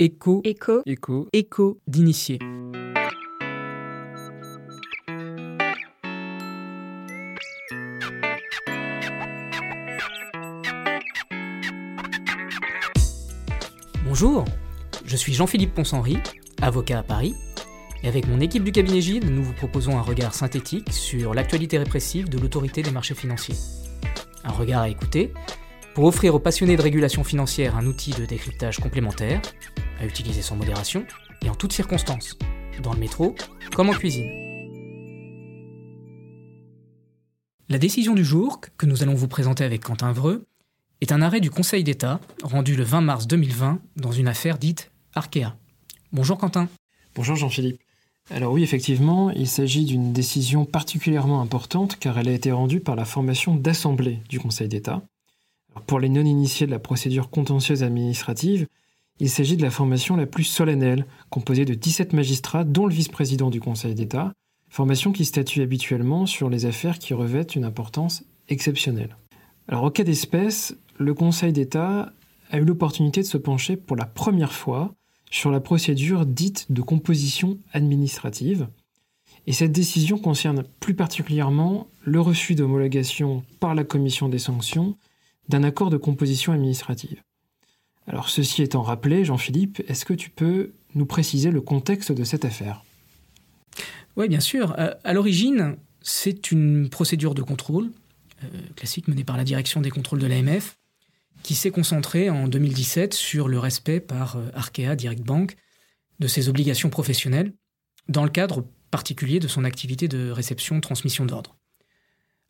Écho, Écho, Écho, écho d'initié. Bonjour, je suis Jean-Philippe Ponshenry, avocat à Paris, et avec mon équipe du cabinet Gide, nous vous proposons un regard synthétique sur l'actualité répressive de l'autorité des marchés financiers. Un regard à écouter pour offrir aux passionnés de régulation financière un outil de décryptage complémentaire, à utiliser sans modération et en toutes circonstances, dans le métro comme en cuisine. La décision du jour, que nous allons vous présenter avec Quentin Vreux, est un arrêt du Conseil d'État rendu le 20 mars 2020 dans une affaire dite Arkea. Bonjour Quentin. Bonjour Jean-Philippe. Alors oui, effectivement, il s'agit d'une décision particulièrement importante car elle a été rendue par la formation d'assemblée du Conseil d'État. Pour les non-initiés de la procédure contentieuse administrative, il s'agit de la formation la plus solennelle, composée de 17 magistrats, dont le vice-président du Conseil d'État, formation qui statue habituellement sur les affaires qui revêtent une importance exceptionnelle. Alors au cas d'espèce, le Conseil d'État a eu l'opportunité de se pencher pour la première fois sur la procédure dite de composition administrative. Et cette décision concerne plus particulièrement le refus d'homologation par la commission des sanctions d'un accord de composition administrative. Alors ceci étant rappelé, Jean-Philippe, est-ce que tu peux nous préciser le contexte de cette affaire? Oui, bien sûr. Euh, à l'origine, c'est une procédure de contrôle euh, classique menée par la direction des contrôles de l'AMF qui s'est concentrée en 2017 sur le respect par euh, Arkea Direct Bank de ses obligations professionnelles dans le cadre particulier de son activité de réception-transmission d'ordre.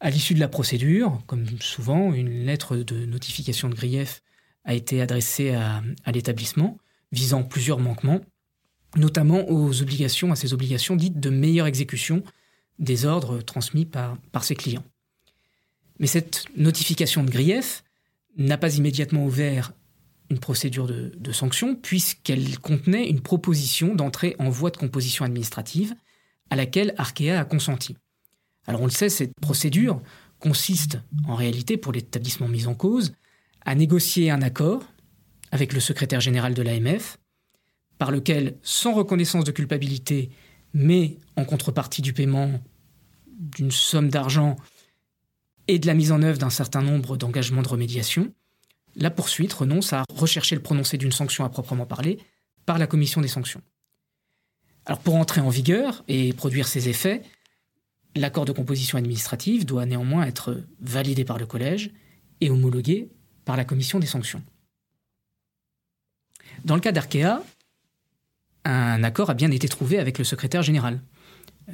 À l'issue de la procédure, comme souvent, une lettre de notification de grief a été adressée à, l'établissement visant plusieurs manquements, notamment aux obligations, à ses obligations dites de meilleure exécution des ordres transmis par, par ses clients. Mais cette notification de grief n'a pas immédiatement ouvert une procédure de, de sanction puisqu'elle contenait une proposition d'entrée en voie de composition administrative à laquelle Arkea a consenti. Alors on le sait, cette procédure consiste en réalité pour l'établissement mis en cause à négocier un accord avec le secrétaire général de l'AMF par lequel, sans reconnaissance de culpabilité, mais en contrepartie du paiement d'une somme d'argent et de la mise en œuvre d'un certain nombre d'engagements de remédiation, la poursuite renonce à rechercher le prononcé d'une sanction à proprement parler par la commission des sanctions. Alors pour entrer en vigueur et produire ses effets, l'accord de composition administrative doit néanmoins être validé par le collège et homologué par la commission des sanctions. Dans le cas d'Arkea, un accord a bien été trouvé avec le secrétaire général. Euh,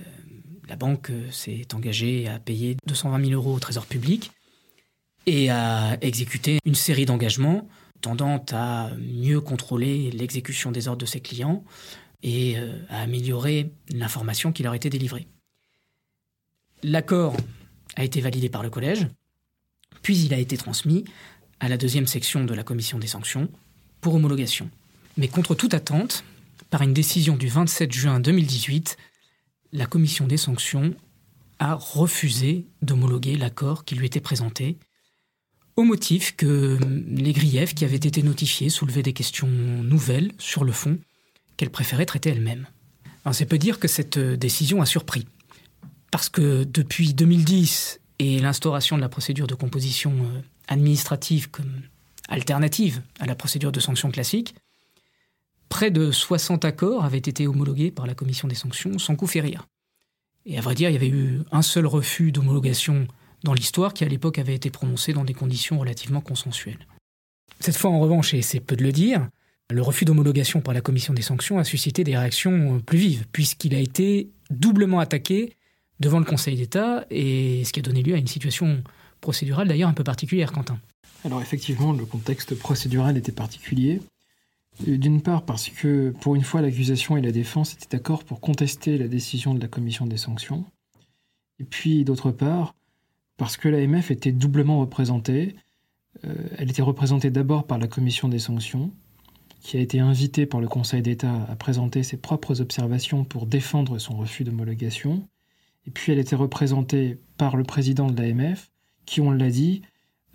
la banque s'est engagée à payer 220 000 euros au Trésor public et à exécuter une série d'engagements tendant à mieux contrôler l'exécution des ordres de ses clients et euh, à améliorer l'information qui leur était délivrée. L'accord a été validé par le collège, puis il a été transmis à la deuxième section de la commission des sanctions pour homologation. Mais contre toute attente, par une décision du 27 juin 2018, la commission des sanctions a refusé d'homologuer l'accord qui lui était présenté, au motif que les griefs qui avaient été notifiés soulevaient des questions nouvelles sur le fond qu'elle préférait traiter elle-même. C'est peu dire que cette décision a surpris, parce que depuis 2010 et l'instauration de la procédure de composition euh, administrative comme alternative à la procédure de sanction classique, près de 60 accords avaient été homologués par la commission des sanctions sans coup férir. Et à vrai dire, il y avait eu un seul refus d'homologation dans l'histoire qui à l'époque avait été prononcé dans des conditions relativement consensuelles. Cette fois en revanche, et c'est peu de le dire, le refus d'homologation par la commission des sanctions a suscité des réactions plus vives, puisqu'il a été doublement attaqué devant le Conseil d'État, et ce qui a donné lieu à une situation procédurale d'ailleurs un peu particulière, Quentin. Alors effectivement, le contexte procédural était particulier. D'une part parce que pour une fois l'accusation et la défense étaient d'accord pour contester la décision de la commission des sanctions. Et puis d'autre part parce que l'AMF était doublement représentée. Euh, elle était représentée d'abord par la commission des sanctions, qui a été invitée par le Conseil d'État à présenter ses propres observations pour défendre son refus d'homologation. Et puis elle était représentée par le président de l'AMF, qui, on l'a dit,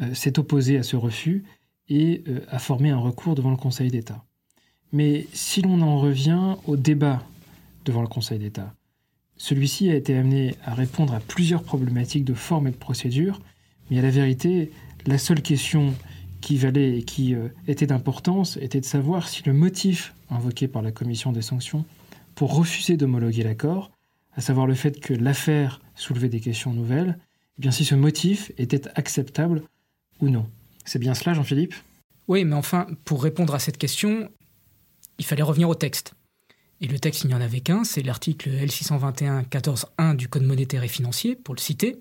euh, s'est opposé à ce refus et euh, a formé un recours devant le Conseil d'État. Mais si l'on en revient au débat devant le Conseil d'État, celui-ci a été amené à répondre à plusieurs problématiques de forme et de procédure, mais à la vérité, la seule question qui valait et qui euh, était d'importance était de savoir si le motif invoqué par la commission des sanctions pour refuser d'homologuer l'accord, à savoir le fait que l'affaire soulevait des questions nouvelles, eh bien si ce motif était acceptable ou non. C'est bien cela, Jean-Philippe? Oui, mais enfin, pour répondre à cette question, il fallait revenir au texte. Et le texte, il n'y en avait qu'un, c'est l'article L621-14-1 du Code monétaire et financier, pour le citer,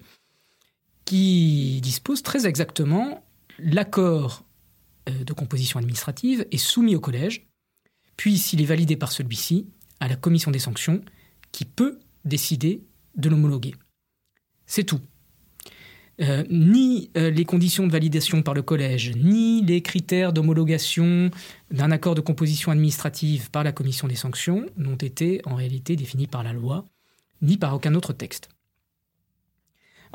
qui dispose très exactement l'accord euh, de composition administrative est soumis au collège, puis s'il est validé par celui-ci, à la commission des sanctions, qui peut décider de l'homologuer. C'est tout. Euh, ni euh, les conditions de validation par le collège, ni les critères d'homologation d'un accord de composition administrative par la commission des sanctions n'ont été en réalité définis par la loi, ni par aucun autre texte.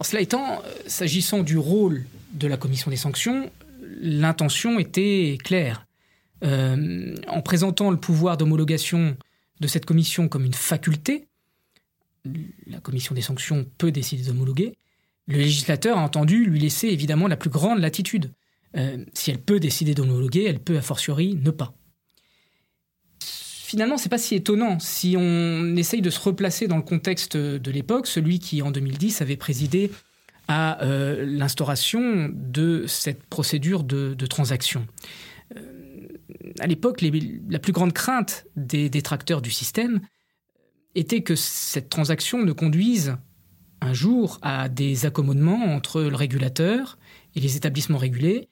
cela étant, s'agissant du rôle de la commission des sanctions, l'intention était claire. Euh, en présentant le pouvoir d'homologation de cette commission comme une faculté, la commission des sanctions peut décider d'homologuer, le législateur a entendu lui laisser évidemment la plus grande latitude. Euh, si elle peut décider d'homologuer, elle peut a fortiori ne pas. Finalement, c'est pas si étonnant si on essaye de se replacer dans le contexte de l'époque, celui qui en 2010 avait présidé à euh, l'instauration de cette procédure de, transaction. Euh, à l'époque, la plus grande crainte des détracteurs du système était que cette transaction ne conduise un jour à des accommodements entre le régulateur et les établissements régulés,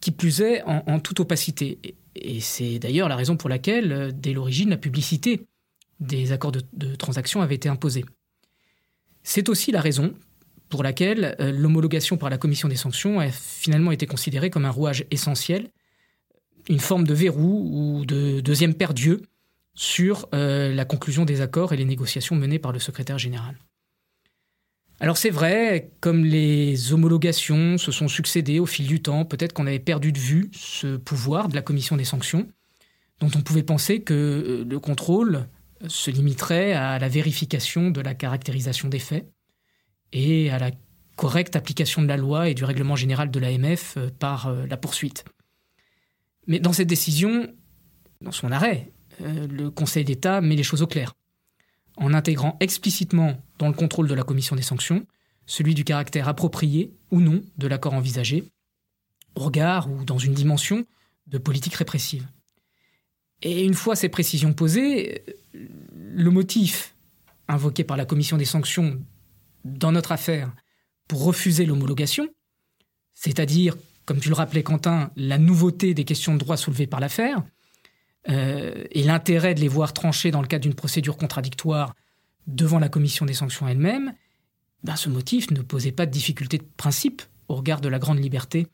qui plus est en, toute opacité. Et, c'est d'ailleurs la raison pour laquelle, euh, dès l'origine, la publicité des accords de, transaction avait été imposée. C'est aussi la raison pour laquelle euh, l'homologation par la commission des sanctions a finalement été considérée comme un rouage essentiel, une forme de verrou ou de deuxième paire d'yeux sur euh, la conclusion des accords et les négociations menées par le secrétaire général. Alors c'est vrai, comme les homologations se sont succédées au fil du temps, peut-être qu'on avait perdu de vue ce pouvoir de la commission des sanctions, dont on pouvait penser que euh, le contrôle se limiterait à la vérification de la caractérisation des faits, et à la correcte application de la loi et du règlement général de l'AMF euh, par euh, la poursuite. Mais dans cette décision, dans son arrêt, le Conseil d'État met les choses au clair, en intégrant explicitement dans le contrôle de la commission des sanctions celui du caractère approprié ou non de l'accord envisagé, au regard ou dans une dimension de politique répressive. Et une fois ces précisions posées, le motif invoqué par la commission des sanctions dans notre affaire pour refuser l'homologation, c'est-à-dire, comme tu le rappelais Quentin, la nouveauté des questions de droit soulevées par l'affaire, euh, et l'intérêt de les voir tranchées dans le cadre d'une procédure contradictoire devant la commission des sanctions elle-même, ben ce motif ne posait pas de difficulté de principe au regard de la grande liberté,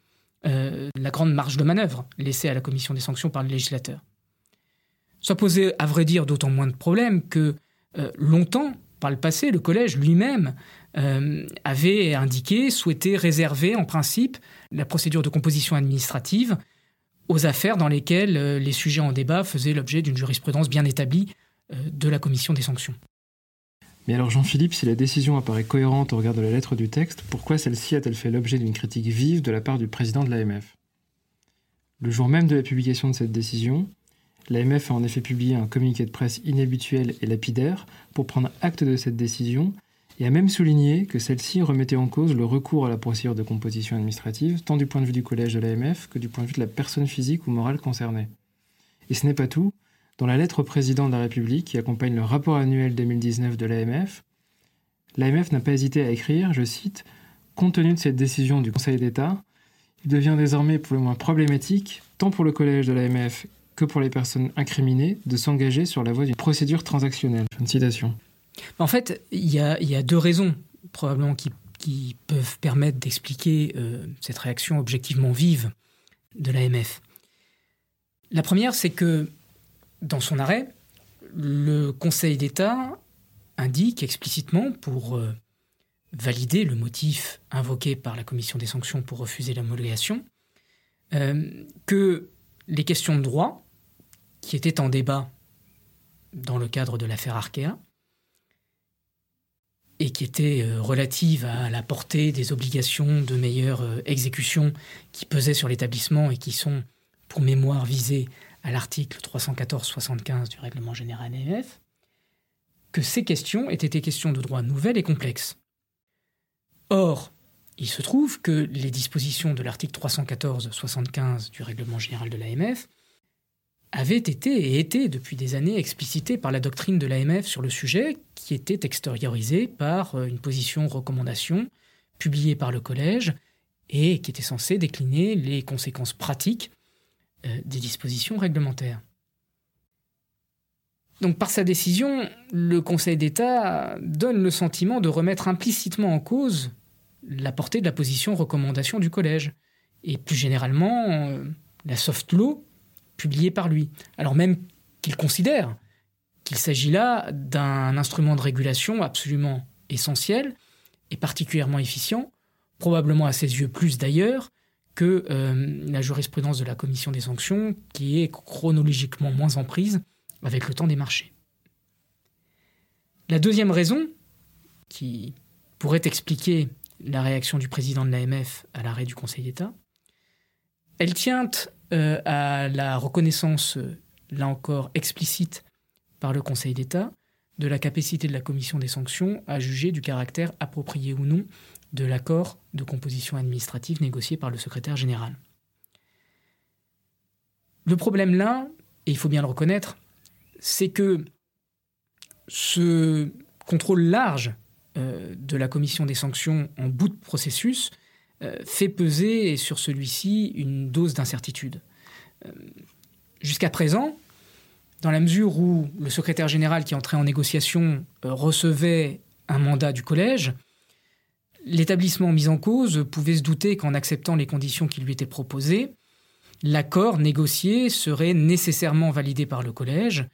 euh, la grande marge de manœuvre laissée à la commission des sanctions par le législateur. Ça posait, à vrai dire, d'autant moins de problèmes que euh, longtemps, par le passé, le collège lui-même euh, avait indiqué souhaiter réserver en principe la procédure de composition administrative aux affaires dans lesquelles les sujets en débat faisaient l'objet d'une jurisprudence bien établie de la commission des sanctions. Mais alors Jean-Philippe, si la décision apparaît cohérente au regard de la lettre du texte, pourquoi celle-ci a-t-elle fait l'objet d'une critique vive de la part du président de l'AMF Le jour même de la publication de cette décision, L'AMF a en effet publié un communiqué de presse inhabituel et lapidaire pour prendre acte de cette décision et a même souligné que celle-ci remettait en cause le recours à la procédure de composition administrative, tant du point de vue du collège de l'AMF que du point de vue de la personne physique ou morale concernée. Et ce n'est pas tout. Dans la lettre au président de la République qui accompagne le rapport annuel 2019 de l'AMF, l'AMF n'a pas hésité à écrire, je cite, Compte tenu de cette décision du Conseil d'État, il devient désormais pour le moins problématique, tant pour le collège de l'AMF que pour les personnes incriminées de s'engager sur la voie d'une procédure transactionnelle. Une citation. En fait, il y a, deux raisons probablement qui, peuvent permettre d'expliquer euh, cette réaction objectivement vive de l'AMF. La première, c'est que dans son arrêt, le Conseil d'État indique explicitement, pour euh, valider le motif invoqué par la Commission des sanctions pour refuser l'homologation, euh, que les questions de droit qui était en débat dans le cadre de l'affaire Arkea et qui était euh, relative à la portée des obligations de meilleure exécution qui pesaient sur l'établissement et qui sont, pour mémoire, visées à l'article 314-75 du règlement général AMF, que ces questions étaient des questions de droit nouvelles et complexes. Or, il se trouve que les dispositions de l'article 314-75 du règlement général de l'AMF avaient été et étaient depuis des années explicitées par la doctrine de l'AMF sur le sujet, qui était extériorisée par euh, une position recommandation publiée par le collège et qui était censée décliner les conséquences pratiques des dispositions réglementaires. Donc par sa décision, le Conseil d'État donne le sentiment de remettre implicitement en cause la portée de la position recommandation du collège, et plus généralement euh, la soft law publiée par lui, alors même qu'il considère qu'il s'agit là d'un instrument de régulation absolument essentiel et particulièrement efficient, probablement à ses yeux plus d'ailleurs que euh, la jurisprudence de la commission des sanctions, qui est chronologiquement moins en prise avec le temps des marchés. La deuxième raison, qui pourrait expliquer la réaction du président de l'AMF à l'arrêt du Conseil d'État, elle tient euh, à la reconnaissance, là encore explicite par le Conseil d'État, de la capacité de la commission des sanctions à juger du caractère approprié ou non de l'accord de composition administrative négocié par le secrétaire général. Le problème là, et il faut bien le reconnaître, c'est que ce contrôle large euh, de la commission des sanctions en bout de processus euh, fait peser sur celui-ci une dose d'incertitude. Euh, jusqu'à présent, dans la mesure où le secrétaire général qui entrait en négociation recevait un mandat du collège, l'établissement mis en cause pouvait se douter qu'en acceptant les conditions qui lui étaient proposées, l'accord négocié serait nécessairement validé par le collège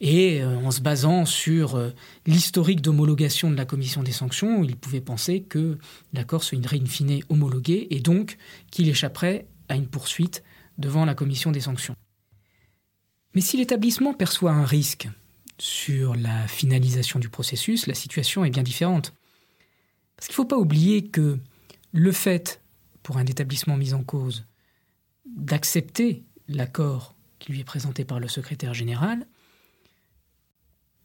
et euh, en se basant sur euh, l'historique d'homologation de la commission des sanctions, il pouvait penser que l'accord serait in fine homologué et donc qu'il échapperait à une poursuite devant la commission des sanctions. Mais si l'établissement perçoit un risque sur la finalisation du processus, la situation est bien différente. Parce qu'il ne faut pas oublier que le fait, pour un établissement mis en cause, d'accepter l'accord qui lui est présenté par le secrétaire général,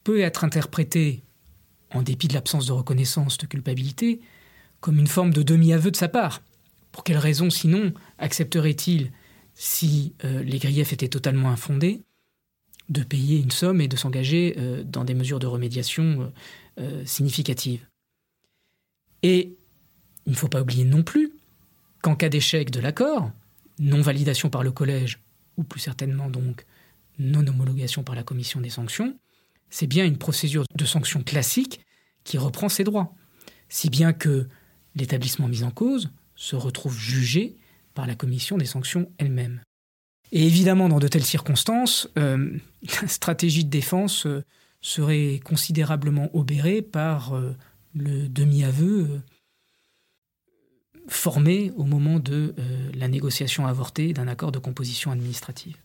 peut être interprété, en dépit de l'absence de reconnaissance de culpabilité, comme une forme de demi-aveu de sa part. Pour quelle raison, sinon, accepterait-il, si euh, les griefs étaient totalement infondés, de payer une somme et de s'engager euh, dans des mesures de remédiation euh, significatives? Et il ne faut pas oublier non plus qu'en cas d'échec de l'accord, non-validation par le collège, ou plus certainement donc non-homologation par la commission des sanctions, c'est bien une procédure de sanction classique qui reprend ses droits, si bien que l'établissement mis en cause se retrouve jugé par la commission des sanctions elle-même. Et évidemment, dans de telles circonstances, euh, la stratégie de défense euh, serait considérablement obérée par euh, le demi-aveu formé au moment de la négociation avortée d'un accord de composition administrative.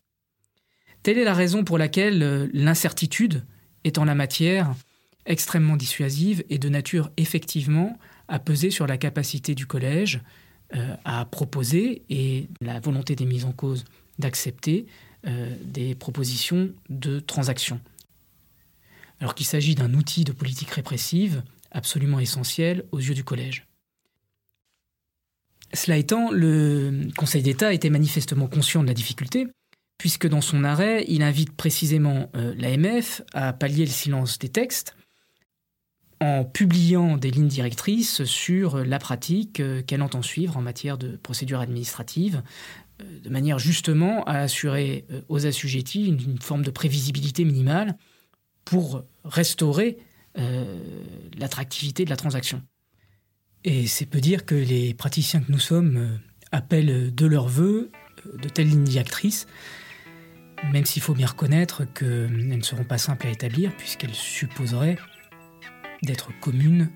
Telle est la raison pour laquelle l'incertitude est en la matière extrêmement dissuasive et de nature effectivement à peser sur la capacité du collège euh, à proposer et la volonté des mises en cause d'accepter euh, des propositions de transaction. Alors qu'il s'agit d'un outil de politique répressive absolument essentiel aux yeux du collège. Cela étant, le Conseil d'État était manifestement conscient de la difficulté puisque dans son arrêt, il invite précisément euh, l'AMF à pallier le silence des textes en publiant des lignes directrices sur la pratique euh, qu'elle entend suivre en matière de procédure administrative, euh, de manière justement à assurer aux assujettis une, forme de prévisibilité minimale pour restaurer l'attractivité de la transaction. Et c'est peu dire que les praticiens que nous sommes appellent de leur vœu de telles lignes directrices même s'il faut bien reconnaître qu'elles ne seront pas simples à établir puisqu'elles supposeraient d'être communes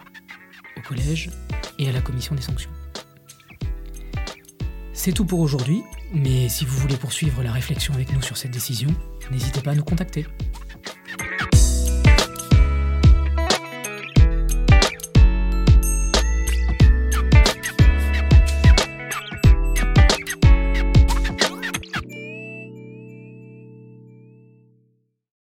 au collège et à la commission des sanctions. C'est tout pour aujourd'hui. Mais si vous voulez poursuivre la réflexion avec nous sur cette décision, n'hésitez pas à nous contacter.